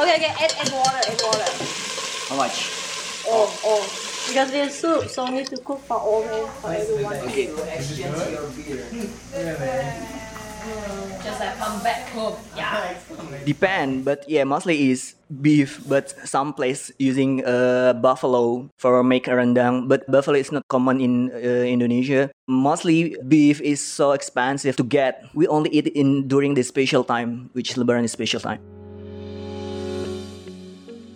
Okay, okay, add, add water, add water. How much? Oh, oh. Because there's soup, so need to cook for all for everyone. Okay, we'll exchange your beer. Just like come back home. Yeah. Depend, but yeah, mostly is beef. But some place using uh, buffalo for make rendang. But buffalo is not common in uh, Indonesia. Mostly beef is so expensive to get. We only eat in during the special time, which Lebaran is special time.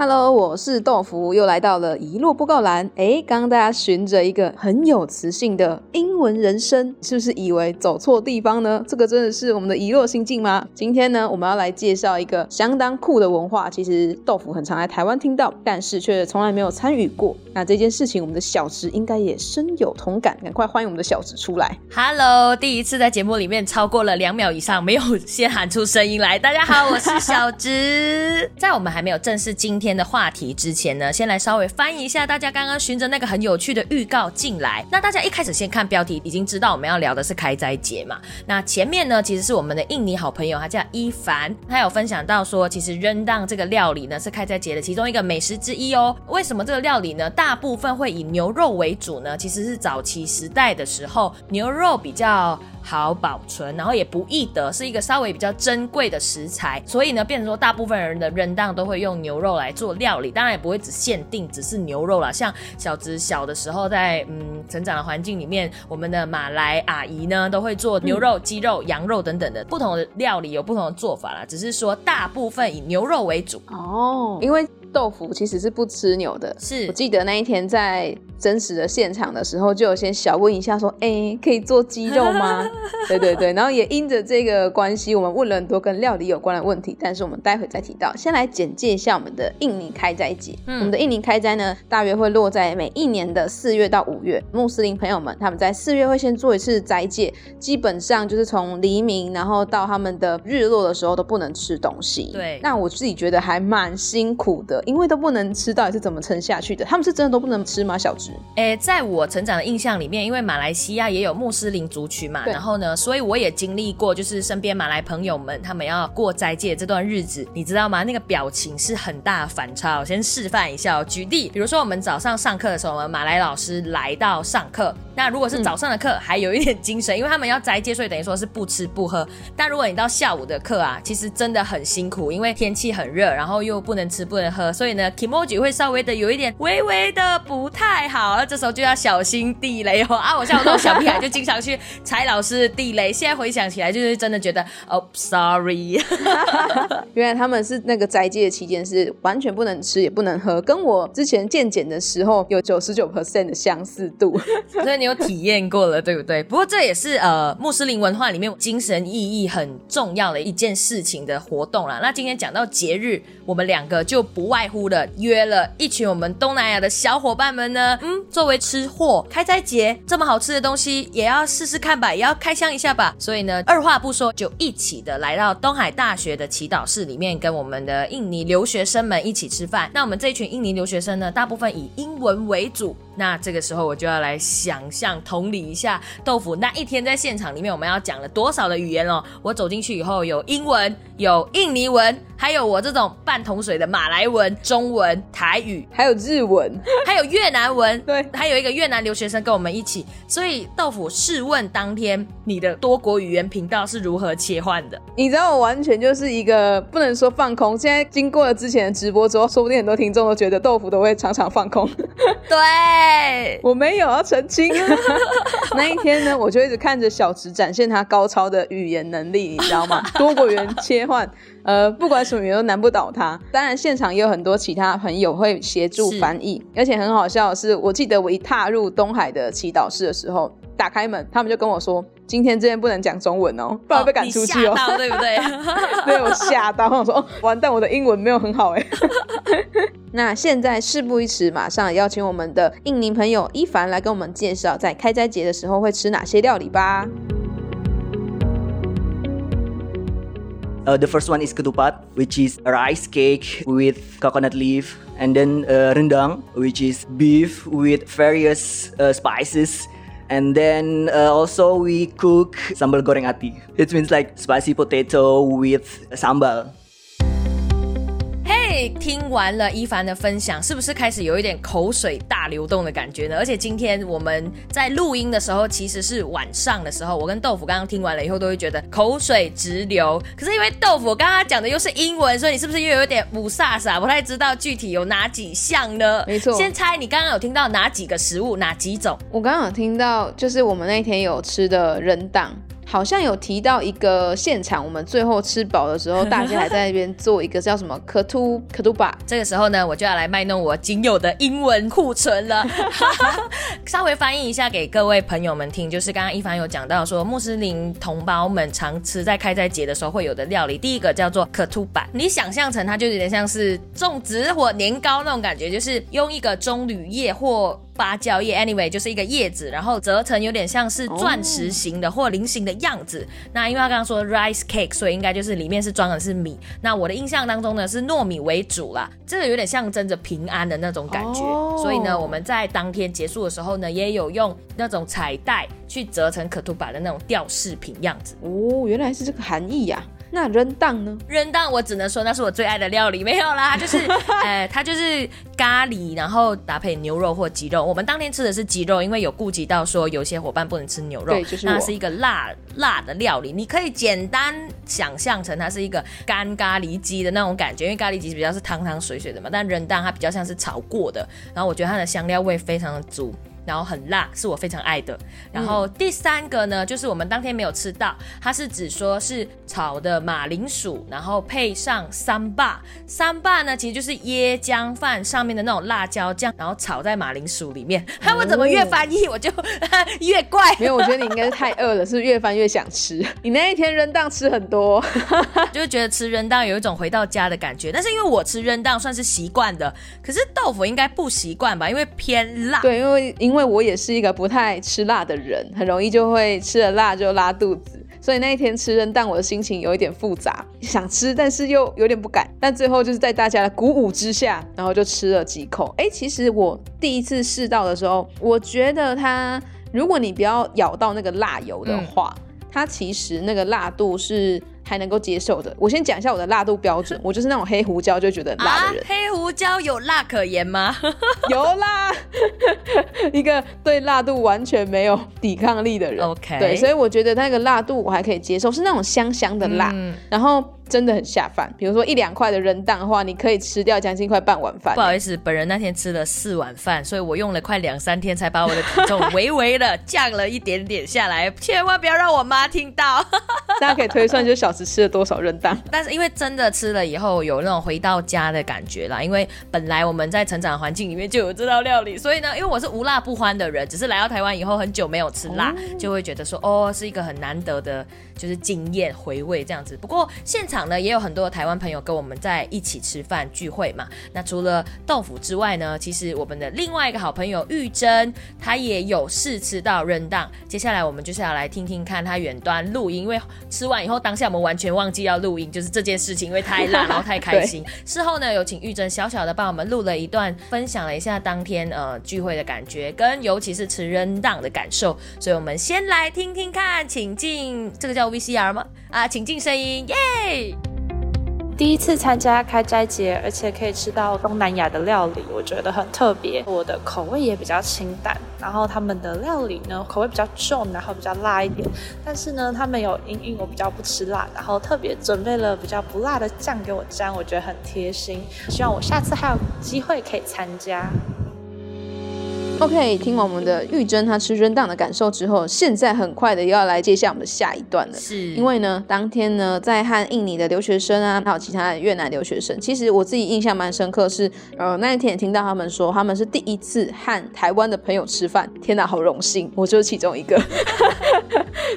Hello，我是豆腐，又来到了遗落布告栏。诶，刚刚大家循着一个很有磁性的英文人生，是不是以为走错地方呢？这个真的是我们的遗落心境吗？今天呢，我们要来介绍一个相当酷的文化。其实豆腐很常在台湾听到，但是却从来没有参与过。那这件事情，我们的小植应该也深有同感。赶快欢迎我们的小植出来。Hello，第一次在节目里面超过了两秒以上，没有先喊出声音来。大家好，我是小植。在我们还没有正式今天天的话题之前呢，先来稍微翻译一下大家刚刚循着那个很有趣的预告进来。那大家一开始先看标题，已经知道我们要聊的是开斋节嘛。那前面呢，其实是我们的印尼好朋友，他叫伊凡，他有分享到说，其实扔当这个料理呢是开斋节的其中一个美食之一哦。为什么这个料理呢，大部分会以牛肉为主呢？其实是早期时代的时候，牛肉比较。好保存，然后也不易得，是一个稍微比较珍贵的食材，所以呢，变成说大部分人的扔当都会用牛肉来做料理，当然也不会只限定只是牛肉啦。像小植小的时候在嗯成长的环境里面，我们的马来阿姨呢都会做牛肉、鸡肉、羊肉等等的不同的料理，有不同的做法啦。只是说大部分以牛肉为主。哦，因为豆腐其实是不吃牛的。是我记得那一天在真实的现场的时候，就有先小问一下说：“哎、可以做鸡肉吗？” 对对对，然后也因着这个关系，我们问了很多跟料理有关的问题，但是我们待会再提到。先来简介一下我们的印尼开斋节。嗯我们的印尼开斋呢，大约会落在每一年的四月到五月。穆斯林朋友们他们在四月会先做一次斋戒，基本上就是从黎明然后到他们的日落的时候都不能吃东西。对那我自己觉得还蛮辛苦的，因为都不能吃，到底是怎么撑下去的？他们是真的都不能吃吗？小植？诶，在我成长的印象里面，因为马来西亚也有穆斯林族群嘛，对然后呢，所以我也经历过，就是身边马来朋友们他们要过斋戒这段日子，你知道吗？那个表情是很大的反差。我先示范一下哦，举例，比如说我们早上上课的时候，我们马来老师来到上课，那如果是早上的课，还有一点精神，因为他们要斋戒，所以等于说是不吃不喝。但如果你到下午的课啊，其实真的很辛苦，因为天气很热，然后又不能吃不能喝，所以呢，kimoji 会稍微的有一点微微的不太好，那这时候就要小心地雷哦啊！我像我这种小屁孩就经常去踩老师的地雷，现在回想起来就是真的觉得哦，sorry，原来他们是那个斋戒期间是完全不能吃也不能喝，跟我之前健检的时候有九十九 percent 的相似度。所以你有体验过了，对不对？不过这也是呃穆斯林文化里面精神意义很重要的一件事情的活动啦。那今天讲到节日，我们两个就不外在乎的约了一群我们东南亚的小伙伴们呢，嗯，作为吃货，开斋节这么好吃的东西也要试试看吧，也要开箱一下吧。所以呢，二话不说就一起的来到东海大学的祈祷室里面，跟我们的印尼留学生们一起吃饭。那我们这一群印尼留学生呢，大部分以英文为主。那这个时候我就要来想象同理一下豆腐那一天在现场里面我们要讲了多少的语言哦。我走进去以后有英文，有印尼文，还有我这种半桶水的马来文、中文、台语，还有日文，还有越南文，对还有一个越南留学生跟我们一起。所以豆腐，试问当天你的多国语言频道是如何切换的？你知道我完全就是一个不能说放空。现在经过了之前的直播之后，说不定很多听众都觉得豆腐都会常常放空。对，我没有要澄清。那一天呢，我就一直看着小池展现他高超的语言能力，你知道吗？多国语言切换，呃，不管什么语言都难不倒他。当然，现场也有很多其他朋友会协助翻译，而且很好笑的是，我记得我一踏入东海的祈祷室的时候，打开门，他们就跟我说：“今天这边不能讲中文哦，不然被赶出去哦。对不对？对我吓到，我说哦，完蛋，我的英文没有很好哎。那现在事不宜迟，马上邀请我们的印尼朋友伊凡来跟我们介绍，在开斋节的时候会吃哪些料理吧。 Uh, the first one is ketupat, which is a rice cake with coconut leaf, and then uh, rendang, which is beef with various uh, spices. And then uh, also we cook sambal goreng ati. It means like spicy potato with sambal. 听完了一凡的分享，是不是开始有一点口水大流动的感觉呢？而且今天我们在录音的时候，其实是晚上的时候，我跟豆腐刚刚听完了以后，都会觉得口水直流。可是因为豆腐刚刚讲的又是英文，所以你是不是又有点不飒飒？不太知道具体有哪几项呢？没错先猜你刚刚有听到哪几个食物，哪几种？我刚刚有听到，就是我们那天有吃的人档，好像有提到一个现场，我们最后吃饱的时候，大家还在那边做一个叫什么可图 可图吧，这个时候呢，我就要来卖弄我仅有的英文库存了。稍微翻译一下给各位朋友们听，就是刚刚一凡有讲到说，穆斯林同胞们常吃在开斋节的时候会有的料理，第一个叫做可图板，你想象成它就有点像是种植或年糕那种感觉，就是用一个棕榈叶或芭蕉叶，anyway 就是一个叶子，然后折成有点像是钻石形的或菱形的样子。那因为他刚刚说 rice cake，所以应该就是里面是装的是米。那我的印象当中呢是糯米为主啦，这个有点象征着平安的那种感觉。哦所以呢，我们在当天结束的时候呢，也有用那种彩带去折成可图板的那种吊饰品样子。哦，原来是这个含义呀、那人档呢？扔当我只能说那是我最爱的料理，没有啦，就是 呃，它就是咖喱，然后搭配牛肉或鸡肉。我们当天吃的是鸡肉，因为有顾及到说有些伙伴不能吃牛肉，对就是那是一个辣辣的料理。你可以简单想象成它是一个干咖喱鸡的那种感觉，因为咖喱鸡比较是汤汤水水的嘛，但扔当它比较像是炒过的，然后我觉得它的香料味非常的足。然后很辣，是我非常爱的。然后第三个呢，就是我们当天没有吃到，它是指说是炒的马铃薯，然后配上三霸。三霸呢，其实就是椰浆饭上面的那种辣椒酱，然后炒在马铃薯里面。看我怎么越翻译，我就 越怪。没有，我觉得你应该是太饿了，是越翻越想吃？你那一天扔档吃很多，就是觉得吃扔当有一种回到家的感觉。但是因为我吃扔当算是习惯的，可是豆腐应该不习惯吧？因为偏辣。对，因为因为我也是一个不太吃辣的人，很容易就会吃了辣就拉肚子。所以那一天吃扔蛋，我的心情有一点复杂，想吃，但是又有点不敢。但最后就是在大家的鼓舞之下，然后就吃了几口。哎，其实我第一次试到的时候，我觉得它，如果你不要咬到那个辣油的话，它其实那个辣度是还能够接受的。我先讲一下我的辣度标准，我就是那种黑胡椒就觉得辣的人。啊，黑胡椒有辣可言吗？有啦，一个对辣度完全没有抵抗力的人。OK 对，所以我觉得那个辣度我还可以接受，是那种香香的辣，嗯然后真的很下饭。比如说一两块的人蛋的话，你可以吃掉将近快半碗饭不。好意思，本人那天吃了四碗饭，所以我用了快两三天才把我的体重微微的降了一点点下来。千万不要让我妈听到。大家可以推算，就是小时吃了多少人蛋。但是因为真的吃了以后有那种回到家的感觉啦，因为本来我们在成长环境里面就有这道料理，所以呢，因为我是无辣不欢的人，只是来到台湾以后很久没有吃辣，就会觉得说哦是一个很难得的，就是经验回味这样子。不过现场呢也有很多台湾朋友跟我们在一起吃饭聚会嘛。那除了豆腐之外呢，其实我们的另外一个好朋友玉珍，她也有试吃到扔档。接下来我们就是要来听听看她远端录音，因为吃完以后当下我们完全忘记要录音，就是这件事情，因为太辣，然后太开心。事后呢，有请玉珍小小的帮我们录了一段，分享了一下当天呃聚会的感觉，跟尤其是吃扔档的感受。所以我们先来听听看，请进这个叫 VCR 吗？啊，请进声音，耶！第一次参加开斋节，而且可以吃到东南亚的料理，我觉得很特别。我的口味也比较清淡，然后他们的料理呢口味比较重，然后比较辣一点。但是呢，他们有因应我比较不吃辣，然后特别准备了比较不辣的酱给我沾，我觉得很贴心。希望我下次还有机会可以参加。OK，听完我们的玉珍她吃扔档的感受之后，现在很快的又要来接下我们的下一段了。是因为呢，当天呢，在和印尼的留学生啊，还有其他的越南留学生，其实我自己印象蛮深刻是，呃，那一天也听到他们说，他们是第一次和台湾的朋友吃饭，天哪，好荣幸，我就是其中一个。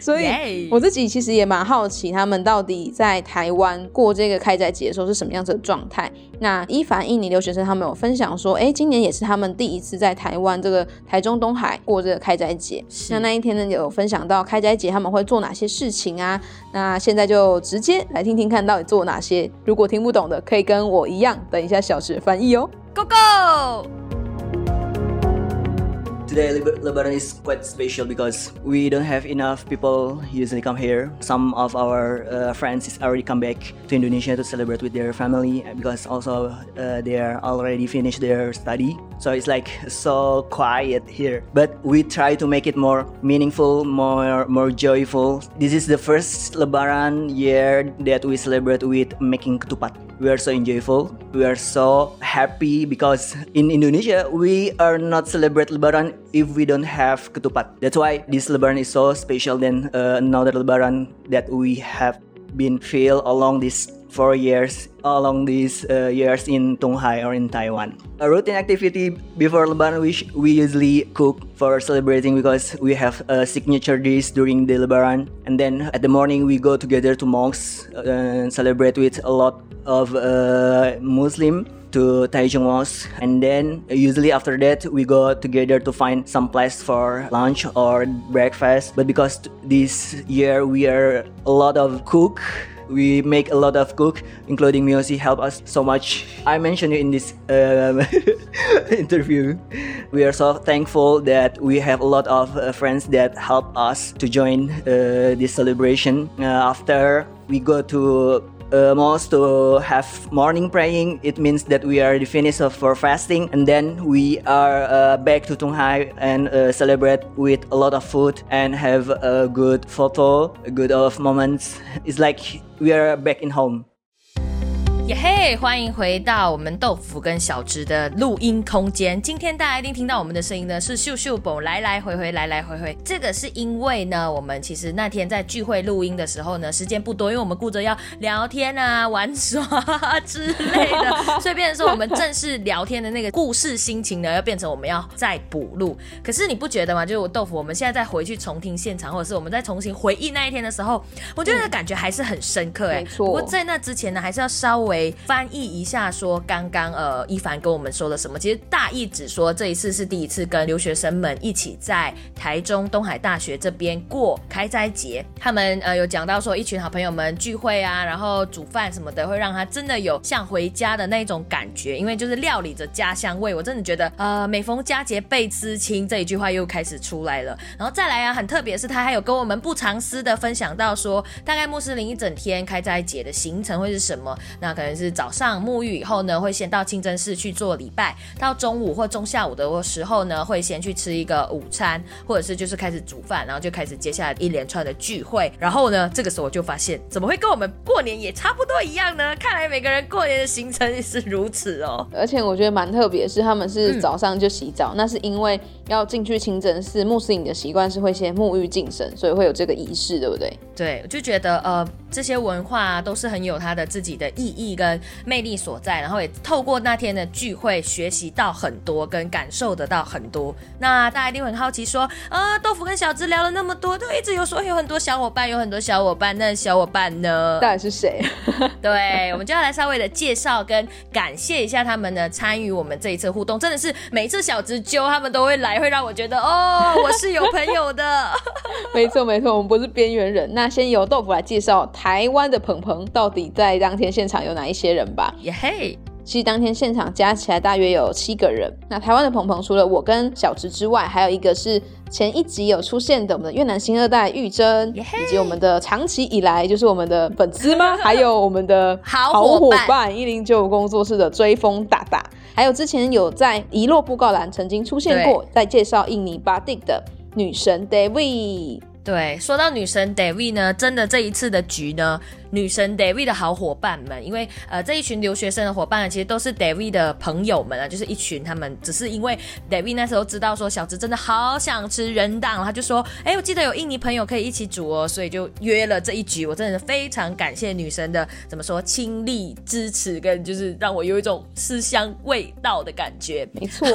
所以我自己其实也蛮好奇，他们到底在台湾过这个开斋节的时候是什么样子的状态。那伊凡印尼留学生他们有分享说，哎，今年也是他们第一次在台湾这个台中东海过这个开斋节。那那一天呢，有分享到开斋节他们会做哪些事情啊？那现在就直接来听听看到底做哪些。如果听不懂的，可以跟我一样，等一下小时翻译哦。Go Go！Today Leb- Lebaran is quite special because we don't have enough people usually come here. Some of our uh, friends is already come back to Indonesia to celebrate with their family because also uh, they are already finished their study. So it's like so quiet here. But we try to make it more meaningful, more more joyful. This is the first Lebaran year that we celebrate with making ketupat. We are so enjoyable. We are so happy because in Indonesia we are not celebrate Lebaran if we don't have ketupat. That's why this Lebaran is so special than uh, another Lebaran that we have been feel along these four years along these uh, years in Tonghai or in Taiwan. A routine activity before Lebaran sh- we usually cook for celebrating because we have a signature dish during the Lebaran. And then at the morning we go together to mosques uh, and celebrate with a lot of uh, Muslim to Taichung Mosque. And then usually after that we go together to find some place for lunch or breakfast. But because this year we are a lot of cook we make a lot of cook including Miosi help us so much. I mentioned in this um, interview. We are so thankful that we have a lot of uh, friends that help us to join uh, this celebration. Uh, after we go to uh, mosque to have morning praying it means that we are the finished of for fasting and then we are uh, back to Tonghai and uh, celebrate with a lot of food and have a good photo a good of moments. It's like we are back in home 耶嘿！欢迎回到我们豆腐跟小直的录音空间。今天大家一定听到我们的声音呢，是秀秀宝来来回回，来来回回。这个是因为呢，我们其实那天在聚会录音的时候呢，时间不多，因为我们顾着要聊天啊、玩耍之类的，所以变成说我们正式聊天的那个故事心情呢，要变成我们要再补录。可是你不觉得吗？就是我豆腐，我们现在再回去重听现场，或者是我们再重新回忆那一天的时候，我觉得感觉还是很深刻哎、没错不过在那之前呢，还是要稍微翻译一下，说刚刚呃一凡跟我们说了什么。其实大意只说这一次是第一次跟留学生们一起在台中东海大学这边过开斋节。他们呃有讲到说一群好朋友们聚会啊，然后煮饭什么的，会让他真的有像回家的那种感觉，因为就是料理着家乡味。我真的觉得呃每逢佳节倍思亲这一句话又开始出来了。然后再来啊，很特别是他还有跟我们不藏私的分享到说，大概穆斯林一整天开斋节的行程会是什么？那可能是早上沐浴以后呢，会先到清真寺去做礼拜，到中午或中下午的时候呢，会先去吃一个午餐，或者是就是开始煮饭，然后就开始接下来一连串的聚会。然后呢，这个时候我就发现，怎么会跟我们过年也差不多一样呢？看来每个人过年的行程是如此哦。而且我觉得蛮特别，是他们是嗯早上就洗澡，那是因为要进去清真寺，穆斯林的习惯是会先沐浴净身，所以会有这个仪式，对不对？对，我就觉得呃，这些文化、啊、都是很有它的自己的意义跟魅力所在，然后也透过那天的聚会学习到很多，跟感受得到很多。那大家一定会很好奇说，啊，豆腐跟小芝聊了那么多，都一直有说有很多小伙伴，有很多小伙伴，那小伙伴呢？到底是谁？对，我们就要来稍微的介绍跟感谢一下他们呢，参与我们这一次互动，真的是每次小直揪他们都会来，会让我觉得哦，我是有朋友的。没错没错，我们不是边缘人。那先由豆腐来介绍台湾的鹏鹏到底在当天现场有哪一些人吧。耶嘿，其实当天现场加起来大约有七个人。那台湾的鹏鹏除了我跟小植之外，还有一个是前一集有出现的我们的越南新二代玉珍，以及我们的长期以来就是我们的粉丝吗？还有我们的好好伙伴一零九五工作室的追风大大，还有之前有在遗落布告栏曾经出现过，在介绍印尼巴蒂的女神 David。对，说到女神 David 呢，真的这一次的局呢，女神 David 的好伙伴们，因为呃这一群留学生的伙伴呢，其实都是 David 的朋友们啊，就是一群他们只是因为 David 那时候知道说小直真的好想吃人档，他就说，哎，我记得有印尼朋友可以一起煮哦，所以就约了这一局。我真的非常感谢女神的怎么说亲力支持，跟就是让我有一种思乡味道的感觉。没错，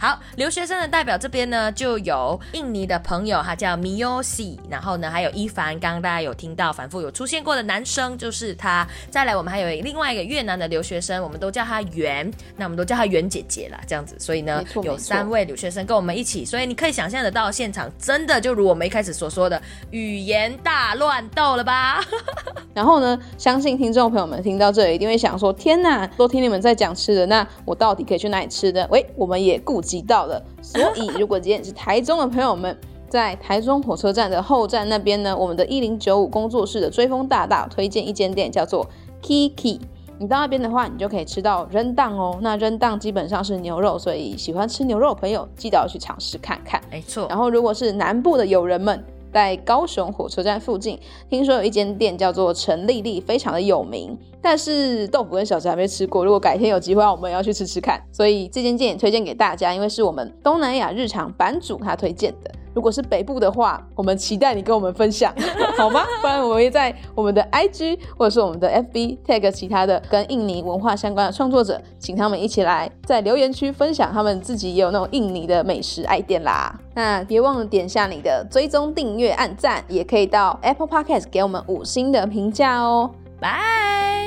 好，留学生的代表这边呢，就有印尼的朋友，他叫 Miyoshi，然后呢还有伊凡，刚刚大家有听到反复有出现过的男生就是他。再来，我们还有另外一个越南的留学生，我们都叫他袁，那我们都叫他袁姐姐啦，这样子。所以呢，有三位留学生跟我们一起，所以你可以想象得到，现场真的就如我们一开始所说的，语言大乱斗了吧？然后呢，相信听众朋友们听到这里一定会想说：天哪，都听你们在讲吃的，那我到底可以去哪里吃的？喂，我们也顾及到了。所以，如果今天是台中的朋友们，在台中火车站的后站那边呢，我们的一零九五工作室的追风大大推荐一间店，叫做 Kiki。你到那边的话，你就可以吃到扔档哦。那扔档基本上是牛肉，所以喜欢吃牛肉的朋友，记得要去尝试看看。没错然，后，如果是南部的友人们，在高雄火车站附近，听说有一间店叫做陈丽丽，非常的有名。但是豆腐跟小吃还没吃过，如果改天有机会，我们也要去吃吃看。所以这间店也推荐给大家，因为是我们东南亚日常版主他推荐的。如果是北部的话，我们期待你跟我们分享，好吗？不然我们会在我们的 IG 或者是我们的 FB tag 其他的跟印尼文化相关的创作者，请他们一起来在留言区分享他们自己也有那种印尼的美食爱店啦。那别忘了点下你的追踪、订阅、按赞，也可以到 Apple Podcast 给我们五星的评价哦。拜。